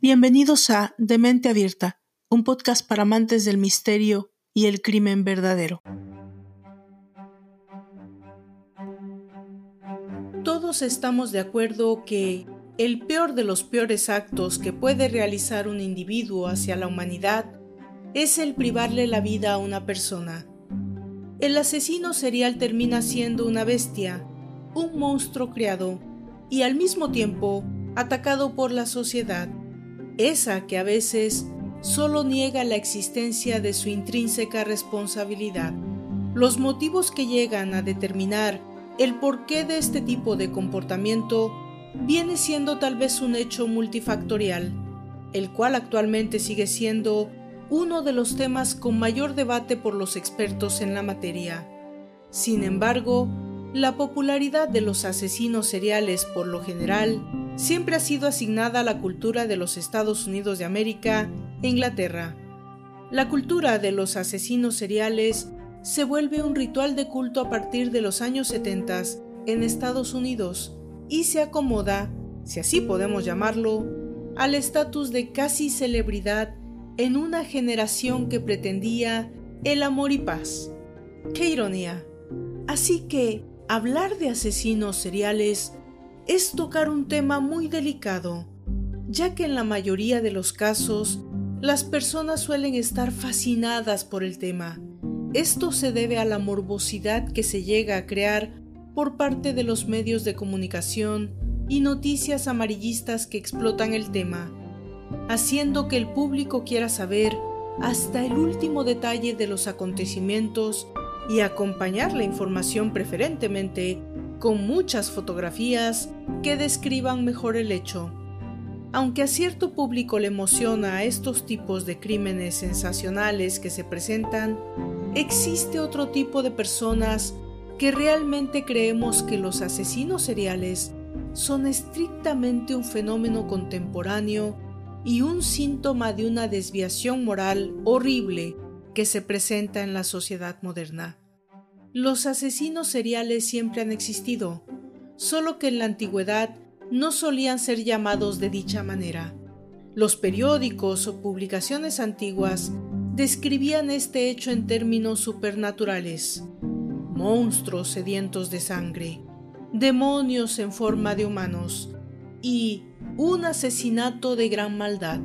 Bienvenidos a Demente Abierta, un podcast para amantes del misterio y el crimen verdadero. Todos estamos de acuerdo que el peor de los peores actos que puede realizar un individuo hacia la humanidad es el privarle la vida a una persona. El asesino serial termina siendo una bestia, un monstruo creado y al mismo tiempo atacado por la sociedad esa que a veces solo niega la existencia de su intrínseca responsabilidad. Los motivos que llegan a determinar el porqué de este tipo de comportamiento viene siendo tal vez un hecho multifactorial, el cual actualmente sigue siendo uno de los temas con mayor debate por los expertos en la materia. Sin embargo, la popularidad de los asesinos seriales por lo general siempre ha sido asignada a la cultura de los Estados Unidos de América e Inglaterra. La cultura de los asesinos seriales se vuelve un ritual de culto a partir de los años 70 en Estados Unidos y se acomoda, si así podemos llamarlo, al estatus de casi celebridad en una generación que pretendía el amor y paz. ¡Qué ironía! Así que hablar de asesinos seriales es tocar un tema muy delicado, ya que en la mayoría de los casos las personas suelen estar fascinadas por el tema. Esto se debe a la morbosidad que se llega a crear por parte de los medios de comunicación y noticias amarillistas que explotan el tema, haciendo que el público quiera saber hasta el último detalle de los acontecimientos y acompañar la información preferentemente con muchas fotografías que describan mejor el hecho. Aunque a cierto público le emociona estos tipos de crímenes sensacionales que se presentan, existe otro tipo de personas que realmente creemos que los asesinos seriales son estrictamente un fenómeno contemporáneo y un síntoma de una desviación moral horrible que se presenta en la sociedad moderna. Los asesinos seriales siempre han existido, solo que en la antigüedad no solían ser llamados de dicha manera. Los periódicos o publicaciones antiguas describían este hecho en términos supernaturales. Monstruos sedientos de sangre, demonios en forma de humanos y un asesinato de gran maldad.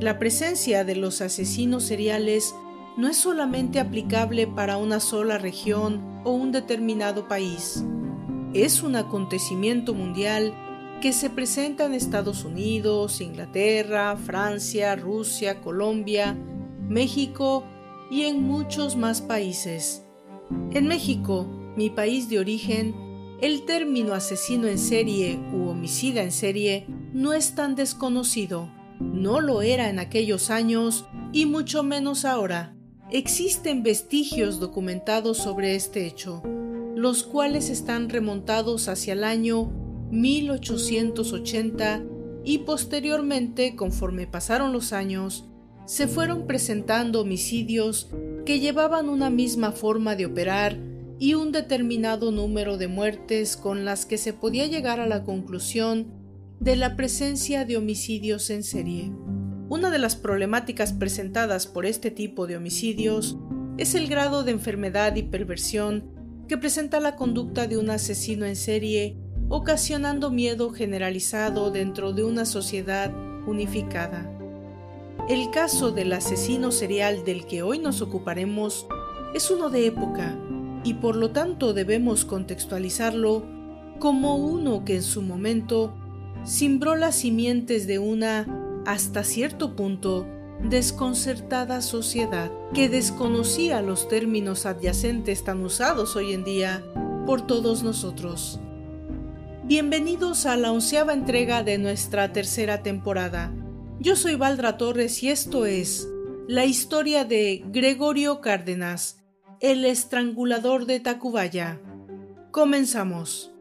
La presencia de los asesinos seriales no es solamente aplicable para una sola región o un determinado país. Es un acontecimiento mundial que se presenta en Estados Unidos, Inglaterra, Francia, Rusia, Colombia, México y en muchos más países. En México, mi país de origen, el término asesino en serie u homicida en serie no es tan desconocido. No lo era en aquellos años y mucho menos ahora. Existen vestigios documentados sobre este hecho, los cuales están remontados hacia el año 1880 y posteriormente, conforme pasaron los años, se fueron presentando homicidios que llevaban una misma forma de operar y un determinado número de muertes con las que se podía llegar a la conclusión de la presencia de homicidios en serie. Una de las problemáticas presentadas por este tipo de homicidios es el grado de enfermedad y perversión que presenta la conducta de un asesino en serie, ocasionando miedo generalizado dentro de una sociedad unificada. El caso del asesino serial del que hoy nos ocuparemos es uno de época y por lo tanto debemos contextualizarlo como uno que en su momento simbró las simientes de una hasta cierto punto, desconcertada sociedad que desconocía los términos adyacentes tan usados hoy en día por todos nosotros. Bienvenidos a la onceava entrega de nuestra tercera temporada. Yo soy Valdra Torres y esto es la historia de Gregorio Cárdenas, el estrangulador de Tacubaya. Comenzamos.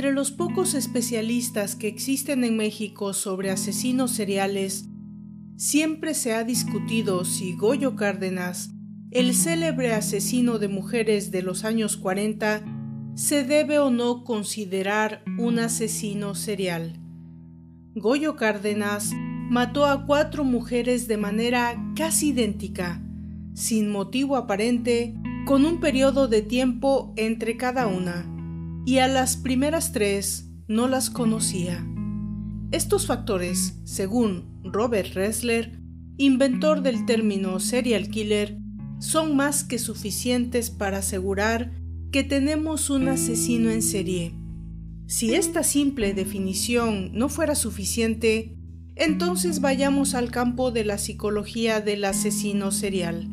Entre los pocos especialistas que existen en México sobre asesinos seriales, siempre se ha discutido si Goyo Cárdenas, el célebre asesino de mujeres de los años 40, se debe o no considerar un asesino serial. Goyo Cárdenas mató a cuatro mujeres de manera casi idéntica, sin motivo aparente, con un periodo de tiempo entre cada una, y a las primeras tres no las conocía. Estos factores, según Robert Ressler, inventor del término serial killer, son más que suficientes para asegurar que tenemos un asesino en serie. Si esta simple definición no fuera suficiente, entonces vayamos al campo de la psicología del asesino serial.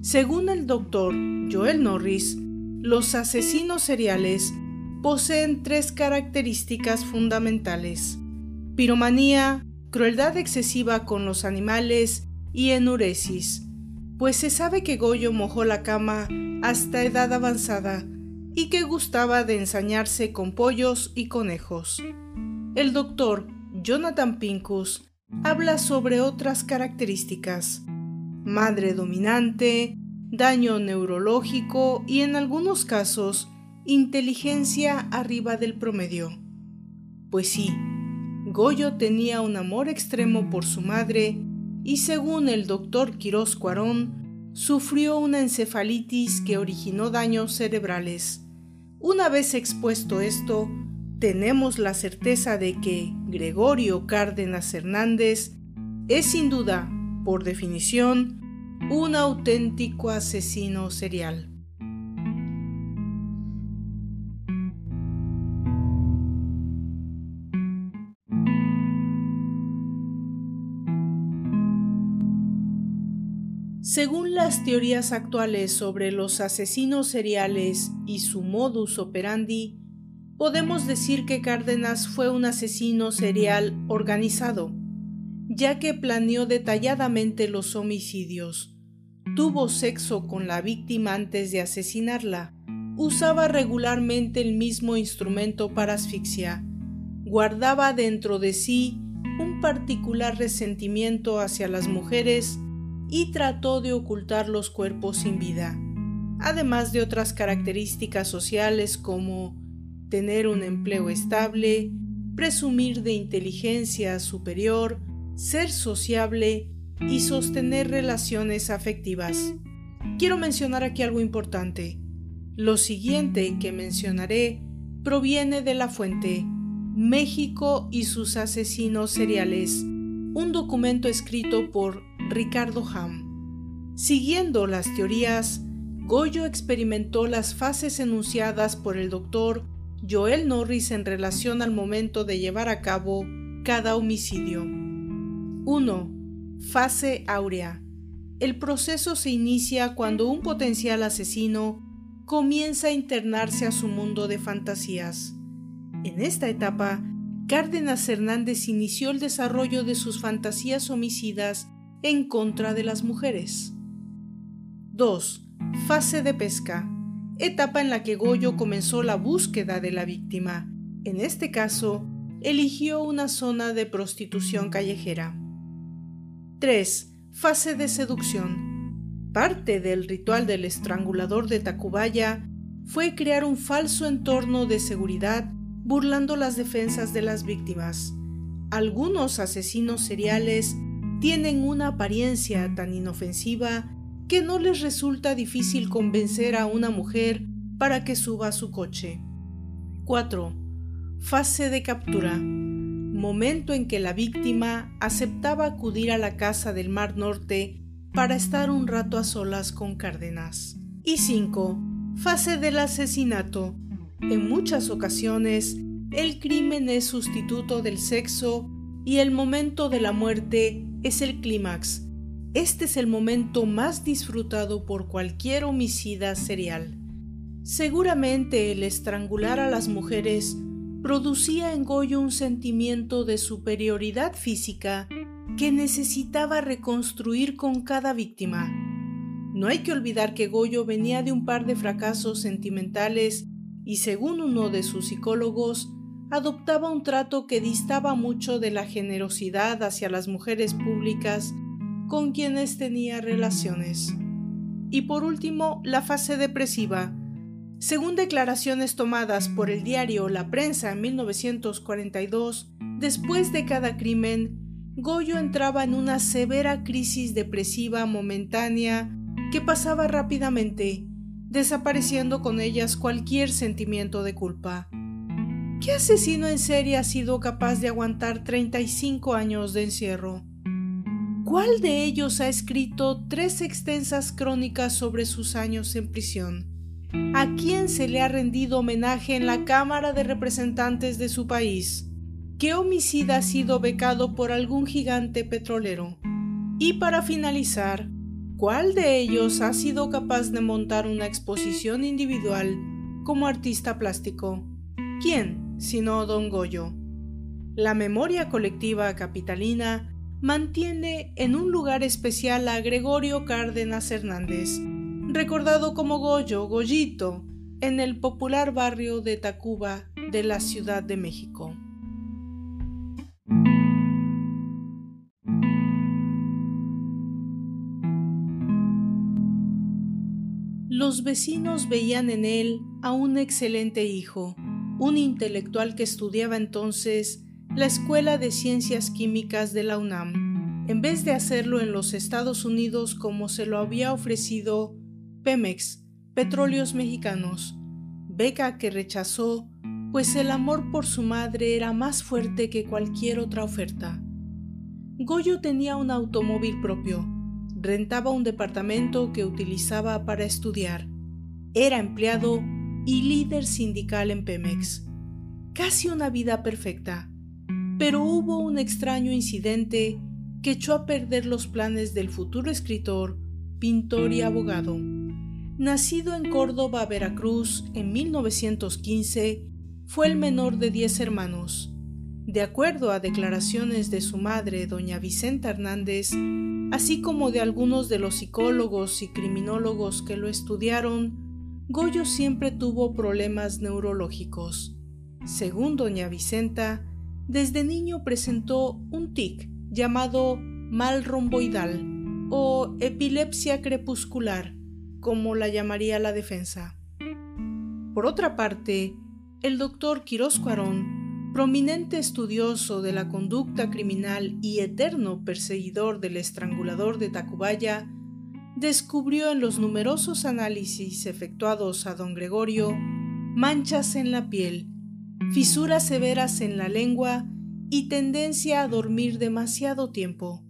Según el doctor Joel Norris, los asesinos seriales poseen tres características fundamentales. Piromanía, crueldad excesiva con los animales y enuresis, pues se sabe que Goyo mojó la cama hasta edad avanzada y que gustaba de ensañarse con pollos y conejos. El doctor Jonathan Pincus habla sobre otras características. Madre dominante, daño neurológico y en algunos casos inteligencia arriba del promedio. Pues sí, Goyo tenía un amor extremo por su madre y según el doctor Quirós Cuarón, sufrió una encefalitis que originó daños cerebrales. Una vez expuesto esto, tenemos la certeza de que Gregorio Cárdenas Hernández es sin duda, por definición, un auténtico asesino serial. Según las teorías actuales sobre los asesinos seriales y su modus operandi, podemos decir que Cárdenas fue un asesino serial organizado, ya que planeó detalladamente los homicidios, tuvo sexo con la víctima antes de asesinarla, usaba regularmente el mismo instrumento para asfixia, guardaba dentro de sí un particular resentimiento hacia las mujeres y trató de ocultar los cuerpos sin vida, además de otras características sociales como tener un empleo estable, presumir de inteligencia superior, ser sociable y sostener relaciones afectivas. Quiero mencionar aquí algo importante. Lo siguiente que mencionaré proviene de la fuente México y sus asesinos seriales, un documento escrito por Ricardo Ham. Siguiendo las teorías, Goyo experimentó las fases enunciadas por el doctor Joel Norris en relación al momento de llevar a cabo cada homicidio. 1. Fase áurea. El proceso se inicia cuando un potencial asesino comienza a internarse a su mundo de fantasías. En esta etapa, Cárdenas Hernández inició el desarrollo de sus fantasías homicidas en contra de las mujeres. 2. Fase de pesca. Etapa en la que Goyo comenzó la búsqueda de la víctima. En este caso, eligió una zona de prostitución callejera. 3. Fase de seducción. Parte del ritual del estrangulador de Tacubaya fue crear un falso entorno de seguridad burlando las defensas de las víctimas. Algunos asesinos seriales tienen una apariencia tan inofensiva que no les resulta difícil convencer a una mujer para que suba su coche. 4. Fase de captura. Momento en que la víctima aceptaba acudir a la casa del Mar Norte para estar un rato a solas con Cárdenas. Y 5. Fase del asesinato. En muchas ocasiones, el crimen es sustituto del sexo y el momento de la muerte es el clímax. Este es el momento más disfrutado por cualquier homicida serial. Seguramente el estrangular a las mujeres producía en Goyo un sentimiento de superioridad física que necesitaba reconstruir con cada víctima. No hay que olvidar que Goyo venía de un par de fracasos sentimentales y según uno de sus psicólogos, adoptaba un trato que distaba mucho de la generosidad hacia las mujeres públicas con quienes tenía relaciones. Y por último, la fase depresiva. Según declaraciones tomadas por el diario La Prensa en 1942, después de cada crimen, Goyo entraba en una severa crisis depresiva momentánea que pasaba rápidamente, desapareciendo con ellas cualquier sentimiento de culpa. ¿Qué asesino en serie ha sido capaz de aguantar 35 años de encierro? ¿Cuál de ellos ha escrito tres extensas crónicas sobre sus años en prisión? ¿A quién se le ha rendido homenaje en la Cámara de Representantes de su país? ¿Qué homicida ha sido becado por algún gigante petrolero? Y para finalizar, ¿cuál de ellos ha sido capaz de montar una exposición individual como artista plástico? ¿Quién, sino Don Goyo? La memoria colectiva capitalina mantiene en un lugar especial a Gregorio Cárdenas Hernández, recordado como Goyo, Goyito, en el popular barrio de Tacuba de la Ciudad de México. Los vecinos veían en él a un excelente hijo, un intelectual que estudiaba entonces la Escuela de Ciencias Químicas de la UNAM, en vez de hacerlo en los Estados Unidos como se lo había ofrecido Pemex, Petróleos Mexicanos, beca que rechazó, pues el amor por su madre era más fuerte que cualquier otra oferta. Goyo tenía un automóvil propio, rentaba un departamento que utilizaba para estudiar. Era empleado y líder sindical en Pemex. Casi una vida perfecta. Pero hubo un extraño incidente que echó a perder los planes del futuro escritor, pintor y abogado. Nacido en Córdoba, Veracruz, en 1915, fue el menor de diez hermanos. De acuerdo a declaraciones de su madre, doña Vicenta Hernández, así como de algunos de los psicólogos y criminólogos que lo estudiaron, Goyo siempre tuvo problemas neurológicos. Según doña Vicenta, desde niño presentó un tic llamado mal romboidal o epilepsia crepuscular, como la llamaría la defensa. Por otra parte, el doctor Quirós Cuarón prominente estudioso de la conducta criminal y eterno perseguidor del estrangulador de Tacubaya, descubrió en los numerosos análisis efectuados a don Gregorio manchas en la piel, fisuras severas en la lengua y tendencia a dormir demasiado tiempo.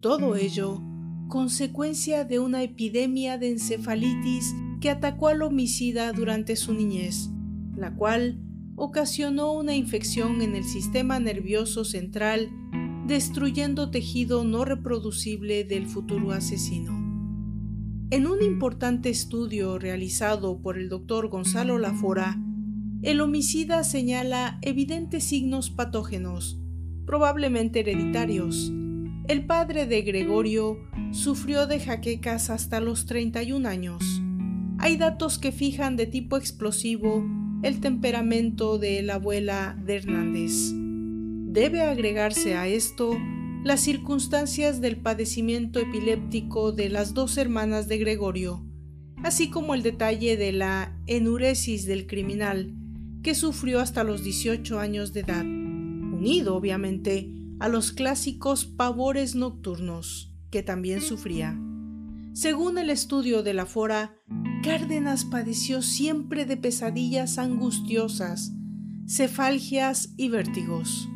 Todo ello consecuencia de una epidemia de encefalitis que atacó al homicida durante su niñez, la cual ocasionó una infección en el sistema nervioso central, destruyendo tejido no reproducible del futuro asesino. En un importante estudio realizado por el doctor Gonzalo Lafora, el homicida señala evidentes signos patógenos, probablemente hereditarios. El padre de Gregorio sufrió de jaquecas hasta los 31 años. Hay datos que fijan de tipo explosivo el temperamento de la abuela de Hernández. Debe agregarse a esto las circunstancias del padecimiento epiléptico de las dos hermanas de Gregorio, así como el detalle de la enuresis del criminal, que sufrió hasta los 18 años de edad, unido obviamente a los clásicos pavores nocturnos, que también sufría. Según el estudio de la Fora, Cárdenas padeció siempre de pesadillas angustiosas, cefalgias y vértigos.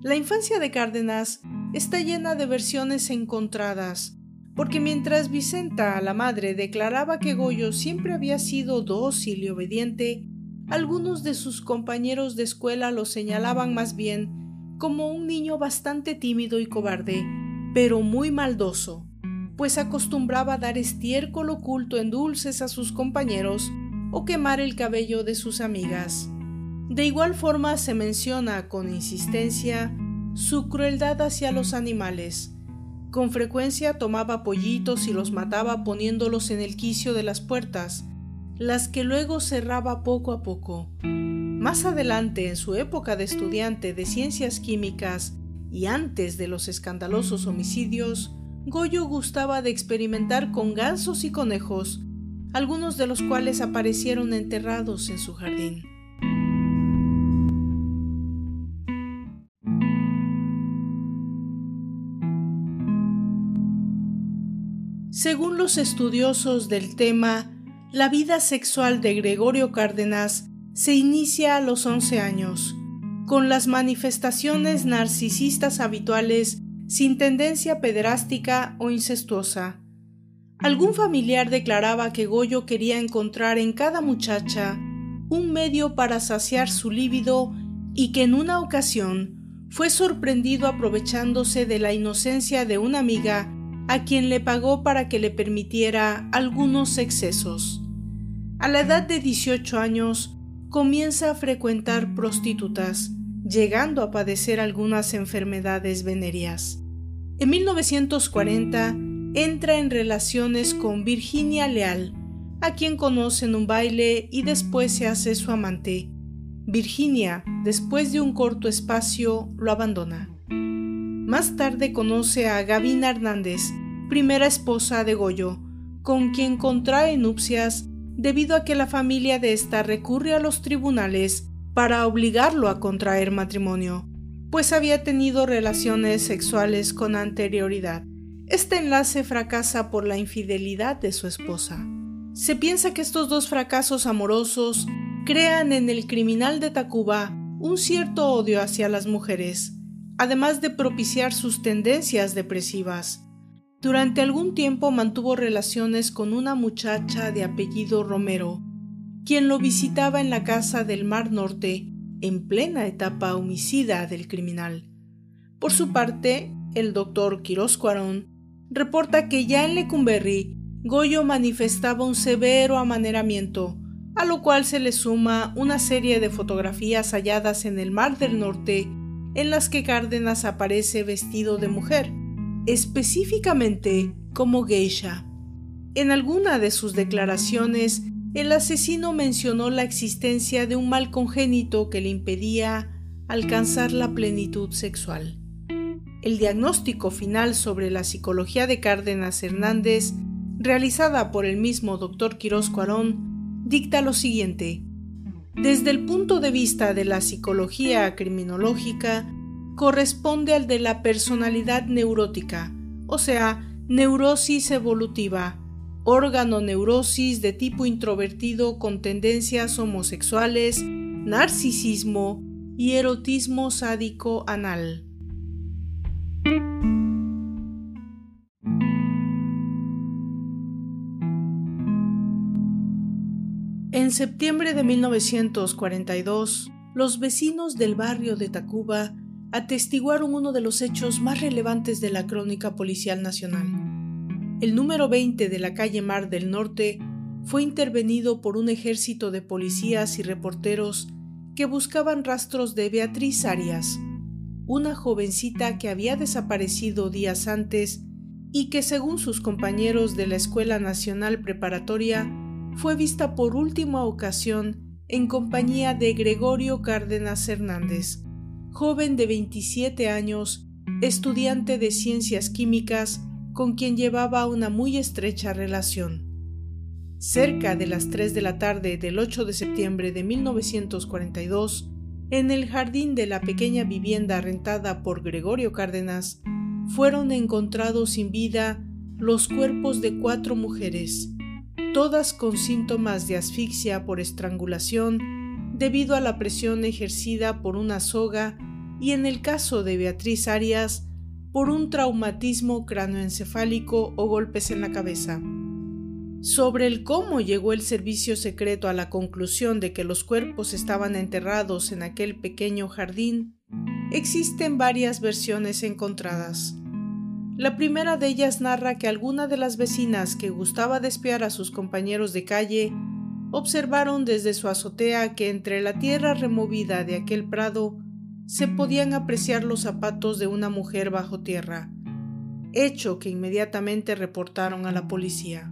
La infancia de Cárdenas está llena de versiones encontradas, porque mientras Vicenta, la madre, declaraba que Goyo siempre había sido dócil y obediente, algunos de sus compañeros de escuela lo señalaban más bien como un niño bastante tímido y cobarde, pero muy maldoso pues acostumbraba dar estiércol oculto en dulces a sus compañeros o quemar el cabello de sus amigas. De igual forma se menciona con insistencia su crueldad hacia los animales. Con frecuencia tomaba pollitos y los mataba poniéndolos en el quicio de las puertas, las que luego cerraba poco a poco. Más adelante, en su época de estudiante de ciencias químicas y antes de los escandalosos homicidios, Goyo gustaba de experimentar con gansos y conejos, algunos de los cuales aparecieron enterrados en su jardín. Según los estudiosos del tema, la vida sexual de Gregorio Cárdenas se inicia a los 11 años, con las manifestaciones narcisistas habituales sin tendencia pederástica o incestuosa. Algún familiar declaraba que Goyo quería encontrar en cada muchacha un medio para saciar su líbido y que en una ocasión fue sorprendido aprovechándose de la inocencia de una amiga a quien le pagó para que le permitiera algunos excesos. A la edad de 18 años, comienza a frecuentar prostitutas, llegando a padecer algunas enfermedades venéreas. En 1940 entra en relaciones con Virginia Leal, a quien conoce en un baile y después se hace su amante. Virginia, después de un corto espacio, lo abandona. Más tarde conoce a Gavina Hernández, primera esposa de Goyo, con quien contrae nupcias debido a que la familia de ésta recurre a los tribunales para obligarlo a contraer matrimonio, pues había tenido relaciones sexuales con anterioridad. Este enlace fracasa por la infidelidad de su esposa. Se piensa que estos dos fracasos amorosos crean en el criminal de Tacuba un cierto odio hacia las mujeres, además de propiciar sus tendencias depresivas. Durante algún tiempo mantuvo relaciones con una muchacha de apellido Romero, quien lo visitaba en la casa del Mar Norte en plena etapa homicida del criminal. Por su parte, el doctor Quiroz Cuarón reporta que ya en Lecumberri, Goyo manifestaba un severo amaneramiento, a lo cual se le suma una serie de fotografías halladas en el Mar del Norte en las que Cárdenas aparece vestido de mujer, específicamente como geisha. En alguna de sus declaraciones, el asesino mencionó la existencia de un mal congénito que le impedía alcanzar la plenitud sexual. El diagnóstico final sobre la psicología de Cárdenas Hernández, realizada por el mismo doctor Quirós Cuarón, dicta lo siguiente. Desde el punto de vista de la psicología criminológica, corresponde al de la personalidad neurótica, o sea, neurosis evolutiva, órgano neurosis de tipo introvertido con tendencias homosexuales, narcisismo y erotismo sádico anal. En septiembre de 1942, los vecinos del barrio de Tacuba atestiguaron uno de los hechos más relevantes de la crónica policial nacional. El número 20 de la calle Mar del Norte fue intervenido por un ejército de policías y reporteros que buscaban rastros de Beatriz Arias, una jovencita que había desaparecido días antes y que según sus compañeros de la Escuela Nacional Preparatoria fue vista por última ocasión en compañía de Gregorio Cárdenas Hernández, joven de 27 años, estudiante de ciencias químicas con quien llevaba una muy estrecha relación. Cerca de las 3 de la tarde del 8 de septiembre de 1942, en el jardín de la pequeña vivienda rentada por Gregorio Cárdenas, fueron encontrados sin vida los cuerpos de cuatro mujeres, todas con síntomas de asfixia por estrangulación debido a la presión ejercida por una soga y en el caso de Beatriz Arias por un traumatismo cranoencefálico o golpes en la cabeza. Sobre el cómo llegó el servicio secreto a la conclusión de que los cuerpos estaban enterrados en aquel pequeño jardín, existen varias versiones encontradas. La primera de ellas narra que alguna de las vecinas que gustaba de espiar a sus compañeros de calle observaron desde su azotea que entre la tierra removida de aquel prado se podían apreciar los zapatos de una mujer bajo tierra, hecho que inmediatamente reportaron a la policía.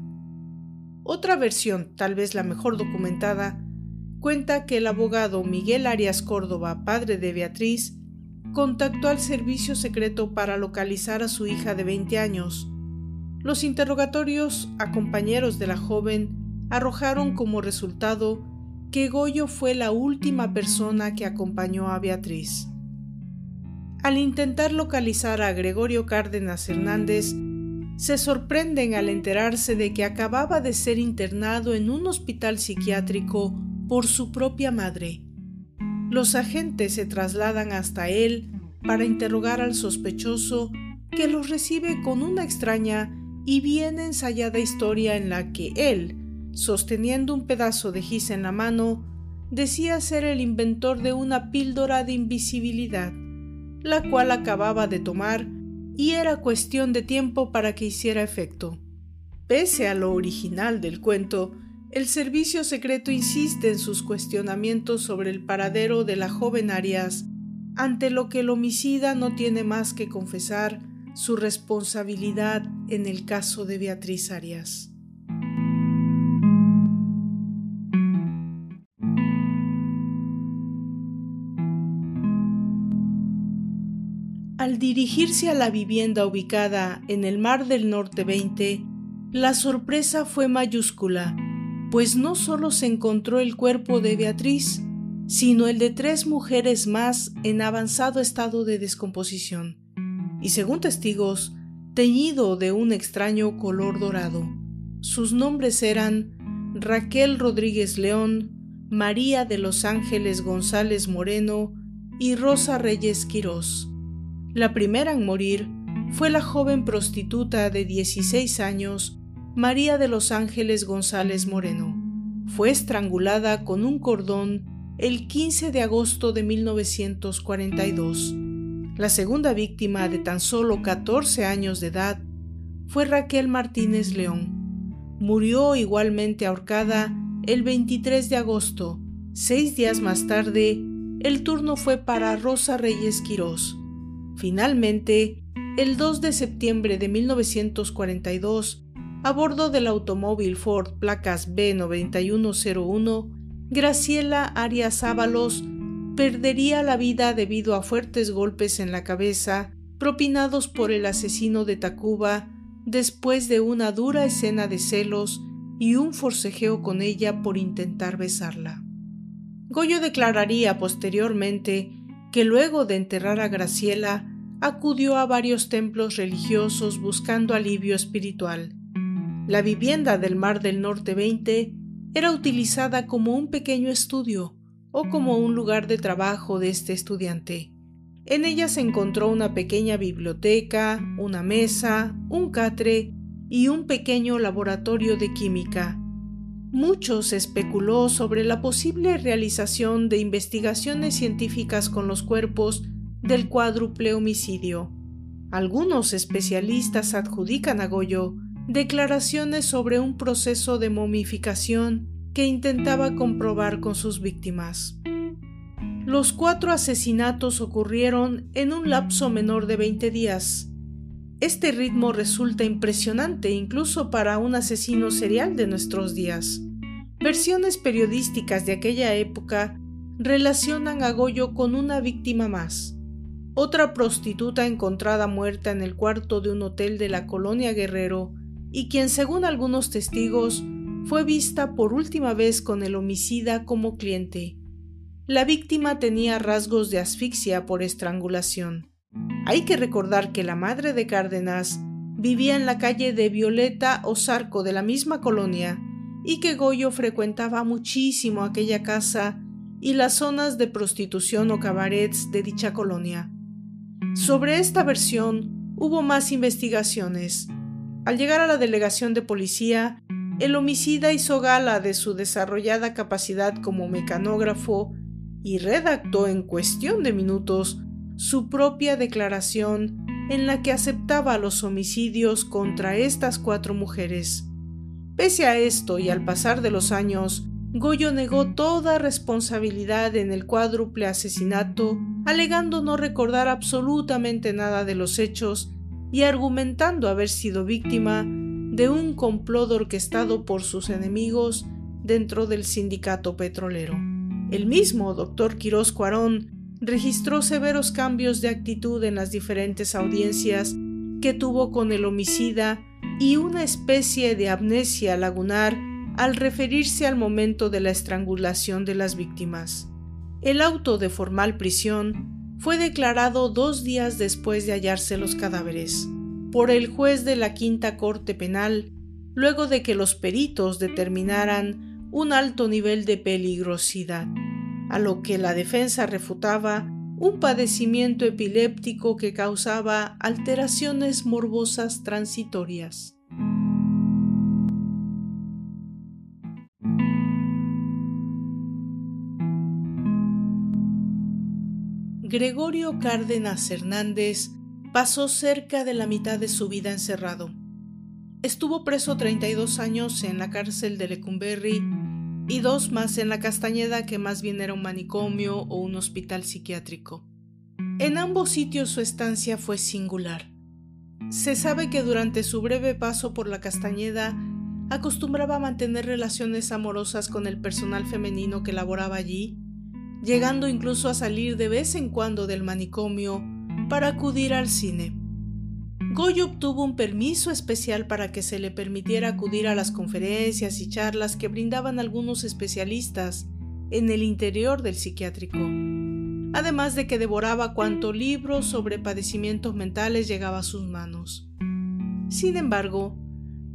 Otra versión, tal vez la mejor documentada, cuenta que el abogado Miguel Arias Córdoba, padre de Beatriz, contactó al servicio secreto para localizar a su hija de 20 años. Los interrogatorios a compañeros de la joven arrojaron como resultado que Goyo fue la última persona que acompañó a Beatriz. Al intentar localizar a Gregorio Cárdenas Hernández, se sorprenden al enterarse de que acababa de ser internado en un hospital psiquiátrico por su propia madre. Los agentes se trasladan hasta él para interrogar al sospechoso que los recibe con una extraña y bien ensayada historia en la que él, sosteniendo un pedazo de gis en la mano, decía ser el inventor de una píldora de invisibilidad, la cual acababa de tomar y era cuestión de tiempo para que hiciera efecto. Pese a lo original del cuento, el servicio secreto insiste en sus cuestionamientos sobre el paradero de la joven Arias, ante lo que el homicida no tiene más que confesar su responsabilidad en el caso de Beatriz Arias. Al dirigirse a la vivienda ubicada en el Mar del Norte 20, la sorpresa fue mayúscula, pues no solo se encontró el cuerpo de Beatriz, sino el de tres mujeres más en avanzado estado de descomposición, y según testigos, teñido de un extraño color dorado. Sus nombres eran Raquel Rodríguez León, María de los Ángeles González Moreno y Rosa Reyes Quirós. La primera en morir fue la joven prostituta de 16 años, María de los Ángeles González Moreno. Fue estrangulada con un cordón el 15 de agosto de 1942. La segunda víctima de tan solo 14 años de edad fue Raquel Martínez León. Murió igualmente ahorcada el 23 de agosto. Seis días más tarde, el turno fue para Rosa Reyes Quirós. Finalmente, el 2 de septiembre de 1942, a bordo del automóvil Ford placas B9101, Graciela Arias Ábalos perdería la vida debido a fuertes golpes en la cabeza propinados por el asesino de Tacuba después de una dura escena de celos y un forcejeo con ella por intentar besarla. Goyo declararía posteriormente que luego de enterrar a Graciela, acudió a varios templos religiosos buscando alivio espiritual. La vivienda del Mar del Norte 20 era utilizada como un pequeño estudio o como un lugar de trabajo de este estudiante. En ella se encontró una pequeña biblioteca, una mesa, un catre y un pequeño laboratorio de química. Mucho se especuló sobre la posible realización de investigaciones científicas con los cuerpos del cuádruple homicidio. Algunos especialistas adjudican a Goyo declaraciones sobre un proceso de momificación que intentaba comprobar con sus víctimas. Los cuatro asesinatos ocurrieron en un lapso menor de 20 días, este ritmo resulta impresionante incluso para un asesino serial de nuestros días. Versiones periodísticas de aquella época relacionan a Goyo con una víctima más, otra prostituta encontrada muerta en el cuarto de un hotel de la colonia Guerrero y quien según algunos testigos fue vista por última vez con el homicida como cliente. La víctima tenía rasgos de asfixia por estrangulación. Hay que recordar que la madre de Cárdenas vivía en la calle de Violeta o Zarco de la misma colonia y que Goyo frecuentaba muchísimo aquella casa y las zonas de prostitución o cabarets de dicha colonia. Sobre esta versión hubo más investigaciones. Al llegar a la delegación de policía, el homicida hizo gala de su desarrollada capacidad como mecanógrafo y redactó en cuestión de minutos su propia declaración en la que aceptaba los homicidios contra estas cuatro mujeres. Pese a esto y al pasar de los años, Goyo negó toda responsabilidad en el cuádruple asesinato, alegando no recordar absolutamente nada de los hechos y argumentando haber sido víctima de un complot orquestado por sus enemigos dentro del sindicato petrolero. El mismo doctor Quirós Cuarón registró severos cambios de actitud en las diferentes audiencias que tuvo con el homicida y una especie de amnesia lagunar al referirse al momento de la estrangulación de las víctimas. El auto de formal prisión fue declarado dos días después de hallarse los cadáveres por el juez de la Quinta Corte Penal, luego de que los peritos determinaran un alto nivel de peligrosidad, a lo que la defensa refutaba un padecimiento epiléptico que causaba alteraciones morbosas transitorias. Gregorio Cárdenas Hernández pasó cerca de la mitad de su vida encerrado. Estuvo preso 32 años en la cárcel de Lecumberri y dos más en la Castañeda, que más bien era un manicomio o un hospital psiquiátrico. En ambos sitios su estancia fue singular. Se sabe que durante su breve paso por la Castañeda acostumbraba a mantener relaciones amorosas con el personal femenino que laboraba allí, llegando incluso a salir de vez en cuando del manicomio para acudir al cine. Goyo obtuvo un permiso especial para que se le permitiera acudir a las conferencias y charlas que brindaban algunos especialistas en el interior del psiquiátrico, además de que devoraba cuanto libro sobre padecimientos mentales llegaba a sus manos. Sin embargo,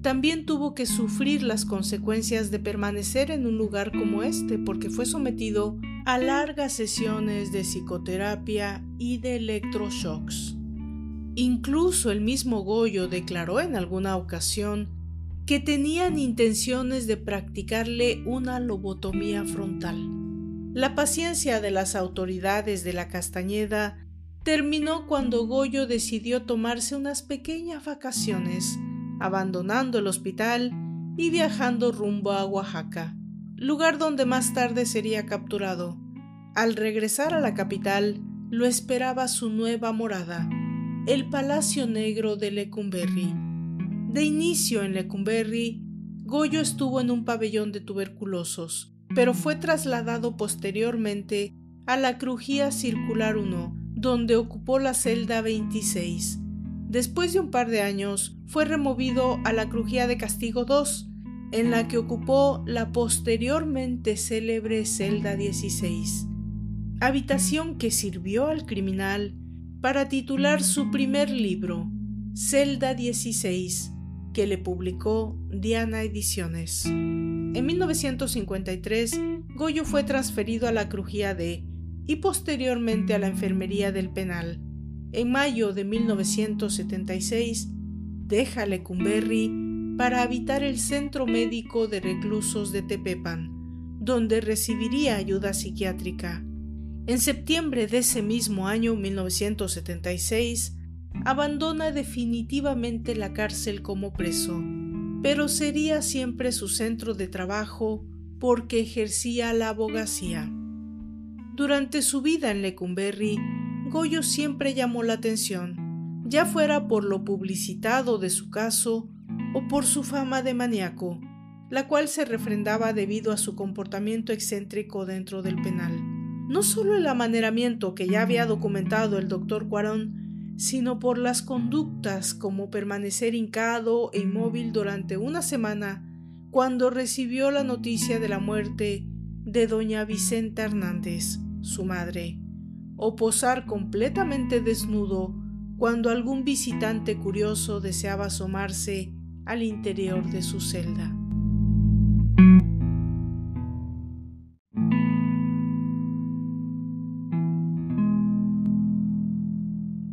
también tuvo que sufrir las consecuencias de permanecer en un lugar como este porque fue sometido a largas sesiones de psicoterapia y de electroshocks. Incluso el mismo Goyo declaró en alguna ocasión que tenían intenciones de practicarle una lobotomía frontal. La paciencia de las autoridades de la Castañeda terminó cuando Goyo decidió tomarse unas pequeñas vacaciones, abandonando el hospital y viajando rumbo a Oaxaca lugar donde más tarde sería capturado. Al regresar a la capital, lo esperaba su nueva morada, el Palacio Negro de Lecumberri. De inicio en Lecumberri, Goyo estuvo en un pabellón de tuberculosos, pero fue trasladado posteriormente a la Crujía Circular 1, donde ocupó la celda 26. Después de un par de años, fue removido a la Crujía de Castigo 2, en la que ocupó la posteriormente célebre celda 16, habitación que sirvió al criminal para titular su primer libro, Celda 16, que le publicó Diana Ediciones. En 1953, Goyo fue transferido a la Crujía D y posteriormente a la Enfermería del Penal. En mayo de 1976, deja Lecumberri para habitar el Centro Médico de Reclusos de Tepepan, donde recibiría ayuda psiquiátrica. En septiembre de ese mismo año 1976, abandona definitivamente la cárcel como preso, pero sería siempre su centro de trabajo porque ejercía la abogacía. Durante su vida en Lecumberri, Goyo siempre llamó la atención, ya fuera por lo publicitado de su caso o por su fama de maníaco, la cual se refrendaba debido a su comportamiento excéntrico dentro del penal. No solo el amaneramiento que ya había documentado el doctor Cuarón, sino por las conductas como permanecer hincado e inmóvil durante una semana cuando recibió la noticia de la muerte de doña Vicenta Hernández, su madre, o posar completamente desnudo cuando algún visitante curioso deseaba asomarse al interior de su celda.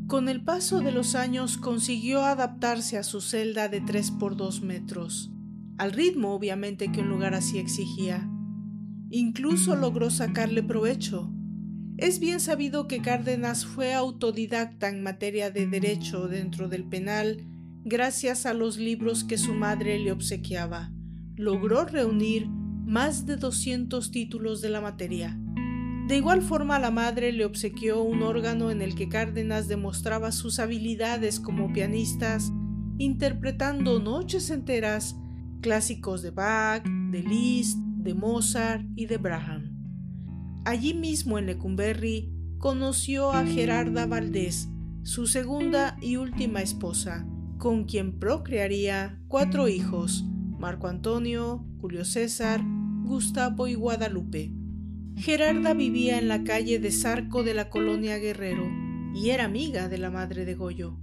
Con el paso de los años consiguió adaptarse a su celda de 3 por 2 metros, al ritmo obviamente que un lugar así exigía. Incluso logró sacarle provecho. Es bien sabido que Cárdenas fue autodidacta en materia de derecho dentro del penal gracias a los libros que su madre le obsequiaba. Logró reunir más de 200 títulos de la materia. De igual forma, la madre le obsequió un órgano en el que Cárdenas demostraba sus habilidades como pianistas interpretando noches enteras clásicos de Bach, de Liszt, de Mozart y de Braham. Allí mismo en Lecumberri conoció a Gerarda Valdés, su segunda y última esposa, con quien procrearía cuatro hijos, Marco Antonio, Julio César, Gustavo y Guadalupe. Gerarda vivía en la calle de Zarco de la colonia Guerrero y era amiga de la madre de Goyo,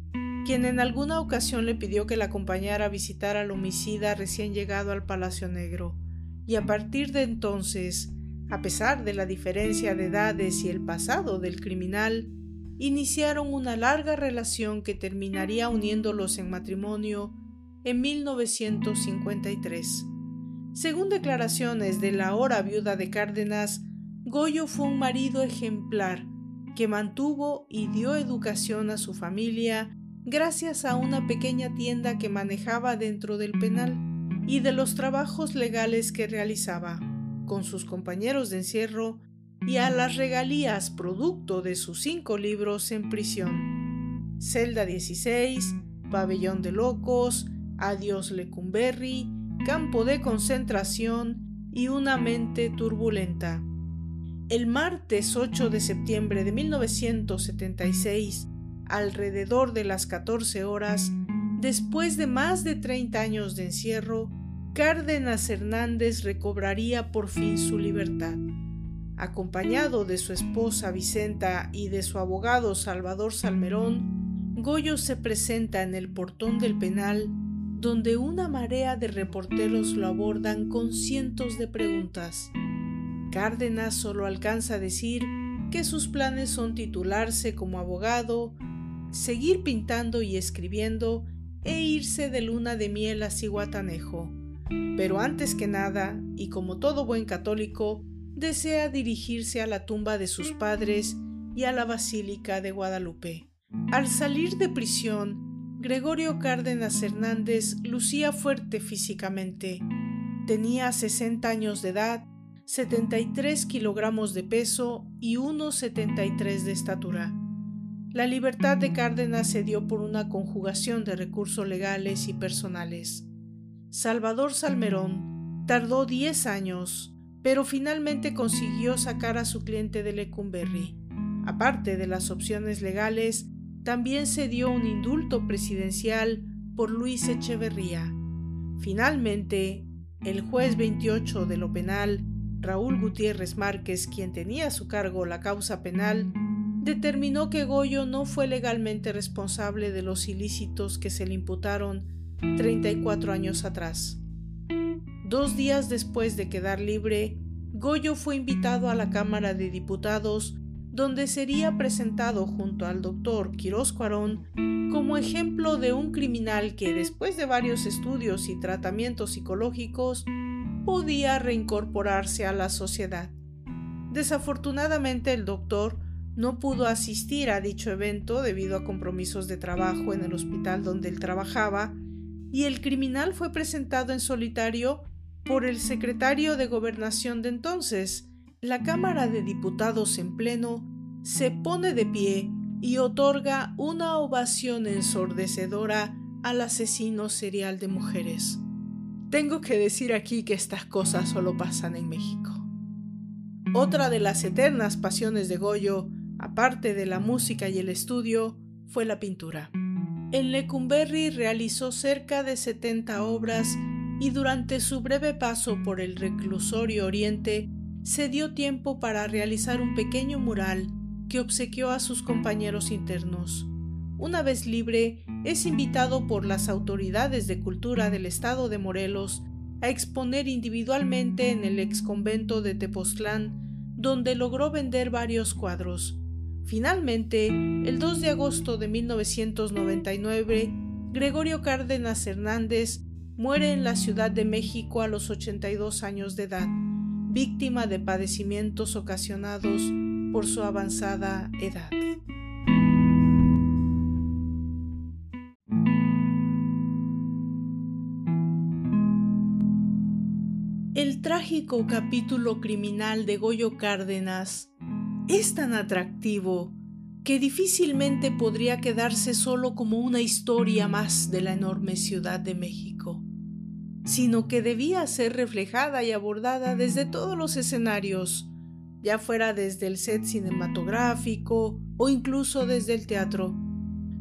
quien en alguna ocasión le pidió que la acompañara a visitar al homicida recién llegado al Palacio Negro, y a partir de entonces, a pesar de la diferencia de edades y el pasado del criminal, iniciaron una larga relación que terminaría uniéndolos en matrimonio en 1953. Según declaraciones de la ahora viuda de Cárdenas, Goyo fue un marido ejemplar que mantuvo y dio educación a su familia gracias a una pequeña tienda que manejaba dentro del penal y de los trabajos legales que realizaba con sus compañeros de encierro y a las regalías producto de sus cinco libros en prisión. Celda 16, Pabellón de Locos, Adiós Lecumberri, Campo de Concentración y Una mente turbulenta. El martes 8 de septiembre de 1976, alrededor de las 14 horas, después de más de 30 años de encierro, Cárdenas Hernández recobraría por fin su libertad. Acompañado de su esposa Vicenta y de su abogado Salvador Salmerón, Goyo se presenta en el portón del penal, donde una marea de reporteros lo abordan con cientos de preguntas. Cárdenas solo alcanza a decir que sus planes son titularse como abogado, seguir pintando y escribiendo e irse de luna de miel a Ciguatanejo. Pero antes que nada, y como todo buen católico, desea dirigirse a la tumba de sus padres y a la Basílica de Guadalupe. Al salir de prisión, Gregorio Cárdenas Hernández lucía fuerte físicamente. Tenía 60 años de edad 73 kilogramos de peso y 1,73 de estatura. La libertad de Cárdenas se dio por una conjugación de recursos legales y personales. Salvador Salmerón tardó 10 años, pero finalmente consiguió sacar a su cliente de Lecumberri. Aparte de las opciones legales, también se dio un indulto presidencial por Luis Echeverría. Finalmente, el juez 28 de lo penal Raúl Gutiérrez Márquez, quien tenía a su cargo la causa penal, determinó que Goyo no fue legalmente responsable de los ilícitos que se le imputaron 34 años atrás. Dos días después de quedar libre, Goyo fue invitado a la Cámara de Diputados, donde sería presentado junto al doctor Quirós Cuarón como ejemplo de un criminal que, después de varios estudios y tratamientos psicológicos, podía reincorporarse a la sociedad. Desafortunadamente el doctor no pudo asistir a dicho evento debido a compromisos de trabajo en el hospital donde él trabajaba, y el criminal fue presentado en solitario por el secretario de gobernación de entonces. La Cámara de Diputados en pleno se pone de pie y otorga una ovación ensordecedora al asesino serial de mujeres. Tengo que decir aquí que estas cosas solo pasan en México. Otra de las eternas pasiones de Goyo, aparte de la música y el estudio, fue la pintura. En Lecumberri realizó cerca de 70 obras y durante su breve paso por el reclusorio oriente se dio tiempo para realizar un pequeño mural que obsequió a sus compañeros internos. Una vez libre, es invitado por las autoridades de cultura del estado de Morelos a exponer individualmente en el exconvento de Tepoztlán, donde logró vender varios cuadros. Finalmente, el 2 de agosto de 1999, Gregorio Cárdenas Hernández muere en la Ciudad de México a los 82 años de edad, víctima de padecimientos ocasionados por su avanzada edad. El trágico capítulo criminal de Goyo Cárdenas es tan atractivo que difícilmente podría quedarse solo como una historia más de la enorme Ciudad de México, sino que debía ser reflejada y abordada desde todos los escenarios, ya fuera desde el set cinematográfico o incluso desde el teatro.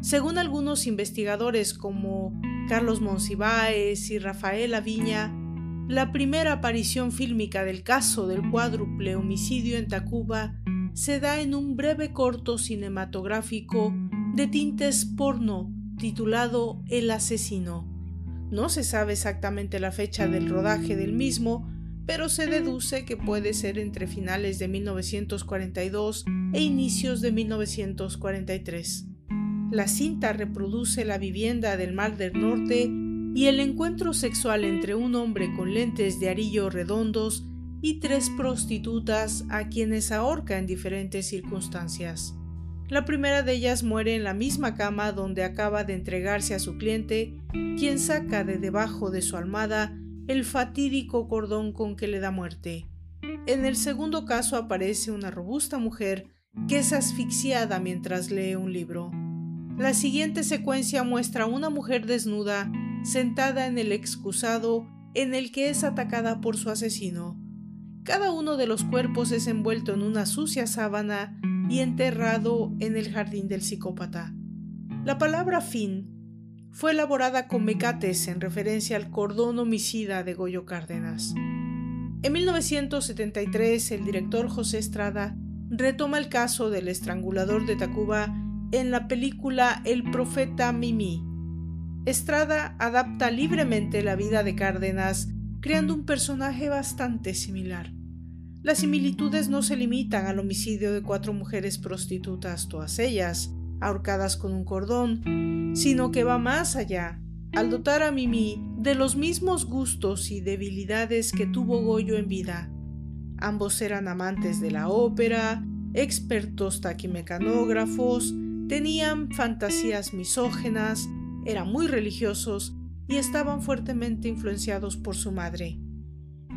Según algunos investigadores como Carlos Monsiváis y Rafael Aviña, la primera aparición fílmica del caso del cuádruple homicidio en Tacuba se da en un breve corto cinematográfico de tintes porno titulado El asesino. No se sabe exactamente la fecha del rodaje del mismo, pero se deduce que puede ser entre finales de 1942 e inicios de 1943. La cinta reproduce la vivienda del Mar del Norte y el encuentro sexual entre un hombre con lentes de arillo redondos y tres prostitutas a quienes ahorca en diferentes circunstancias. La primera de ellas muere en la misma cama donde acaba de entregarse a su cliente, quien saca de debajo de su almada el fatídico cordón con que le da muerte. En el segundo caso aparece una robusta mujer que es asfixiada mientras lee un libro. La siguiente secuencia muestra a una mujer desnuda sentada en el excusado en el que es atacada por su asesino. Cada uno de los cuerpos es envuelto en una sucia sábana y enterrado en el jardín del psicópata. La palabra fin fue elaborada con mecates en referencia al cordón homicida de Goyo Cárdenas. En 1973, el director José Estrada retoma el caso del estrangulador de Tacuba en la película El profeta Mimi. Estrada adapta libremente la vida de Cárdenas creando un personaje bastante similar. Las similitudes no se limitan al homicidio de cuatro mujeres prostitutas, todas ellas ahorcadas con un cordón, sino que va más allá, al dotar a Mimi de los mismos gustos y debilidades que tuvo Goyo en vida. Ambos eran amantes de la ópera, expertos taquimecanógrafos, tenían fantasías misógenas, eran muy religiosos y estaban fuertemente influenciados por su madre.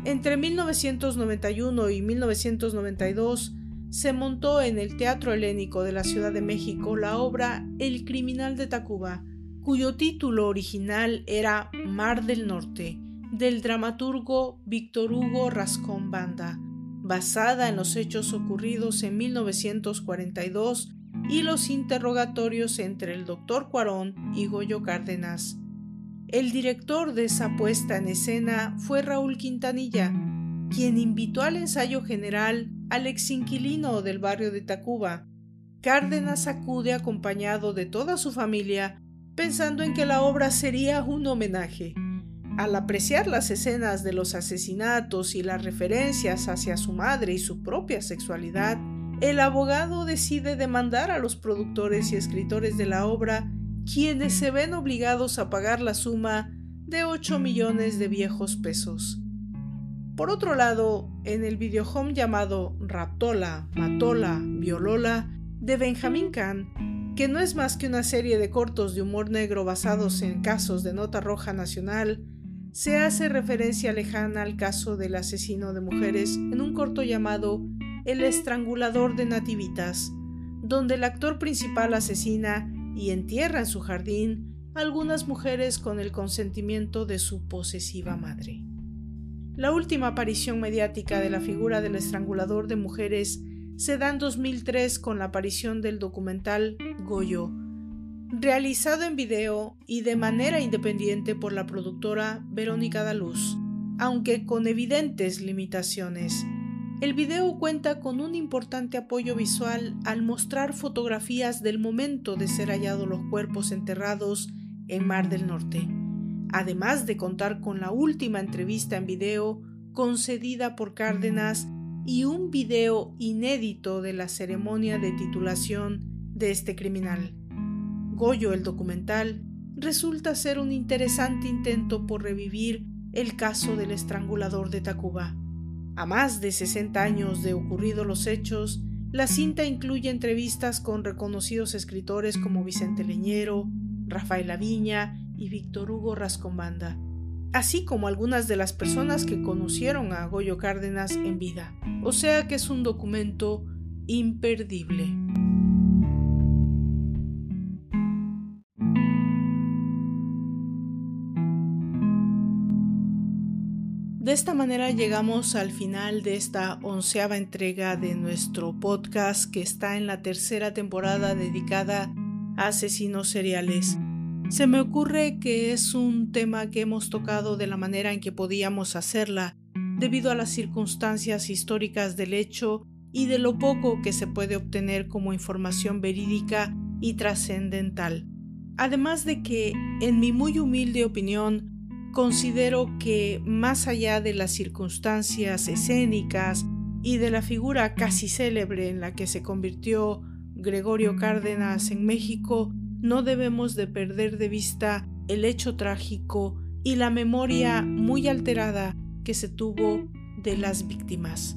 Entre 1991 y 1992 se montó en el Teatro Helénico de la Ciudad de México la obra El criminal de Tacuba, cuyo título original era Mar del Norte, del dramaturgo Víctor Hugo Rascón Banda, basada en los hechos ocurridos en 1942 y los interrogatorios entre el doctor Cuarón y Goyo Cárdenas. El director de esa puesta en escena fue Raúl Quintanilla, quien invitó al ensayo general al ex inquilino del barrio de Tacuba. Cárdenas acude acompañado de toda su familia, pensando en que la obra sería un homenaje. Al apreciar las escenas de los asesinatos y las referencias hacia su madre y su propia sexualidad, el abogado decide demandar a los productores y escritores de la obra quienes se ven obligados a pagar la suma de 8 millones de viejos pesos. Por otro lado, en el videohome llamado Raptola, Matola, Violola de Benjamin Kahn, que no es más que una serie de cortos de humor negro basados en casos de nota roja nacional, se hace referencia lejana al caso del asesino de mujeres en un corto llamado El estrangulador de nativitas, donde el actor principal asesina y entierra en su jardín algunas mujeres con el consentimiento de su posesiva madre. La última aparición mediática de la figura del estrangulador de mujeres se da en 2003 con la aparición del documental Goyo, realizado en video y de manera independiente por la productora Verónica Daluz, aunque con evidentes limitaciones el video cuenta con un importante apoyo visual al mostrar fotografías del momento de ser hallados los cuerpos enterrados en Mar del Norte, además de contar con la última entrevista en video concedida por Cárdenas y un video inédito de la ceremonia de titulación de este criminal. Goyo, el documental, resulta ser un interesante intento por revivir el caso del estrangulador de Tacuba. A más de 60 años de ocurridos los hechos, la cinta incluye entrevistas con reconocidos escritores como Vicente Leñero, Rafael Aviña y Víctor Hugo Rascombanda, así como algunas de las personas que conocieron a Goyo Cárdenas en vida. O sea que es un documento imperdible. Esta manera llegamos al final de esta onceava entrega de nuestro podcast que está en la tercera temporada dedicada a asesinos seriales. Se me ocurre que es un tema que hemos tocado de la manera en que podíamos hacerla, debido a las circunstancias históricas del hecho y de lo poco que se puede obtener como información verídica y trascendental. Además de que, en mi muy humilde opinión, considero que más allá de las circunstancias escénicas y de la figura casi célebre en la que se convirtió Gregorio Cárdenas en México, no debemos de perder de vista el hecho trágico y la memoria muy alterada que se tuvo de las víctimas,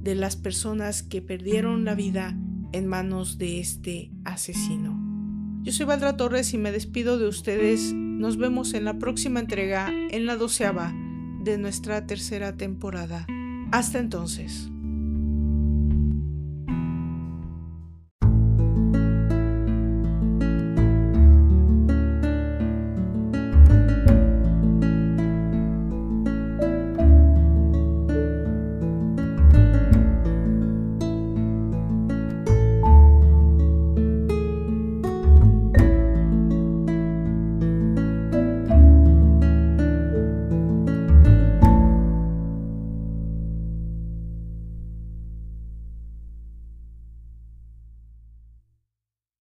de las personas que perdieron la vida en manos de este asesino. Yo soy Valdra Torres y me despido de ustedes. Nos vemos en la próxima entrega, en la doceava de nuestra tercera temporada. Hasta entonces.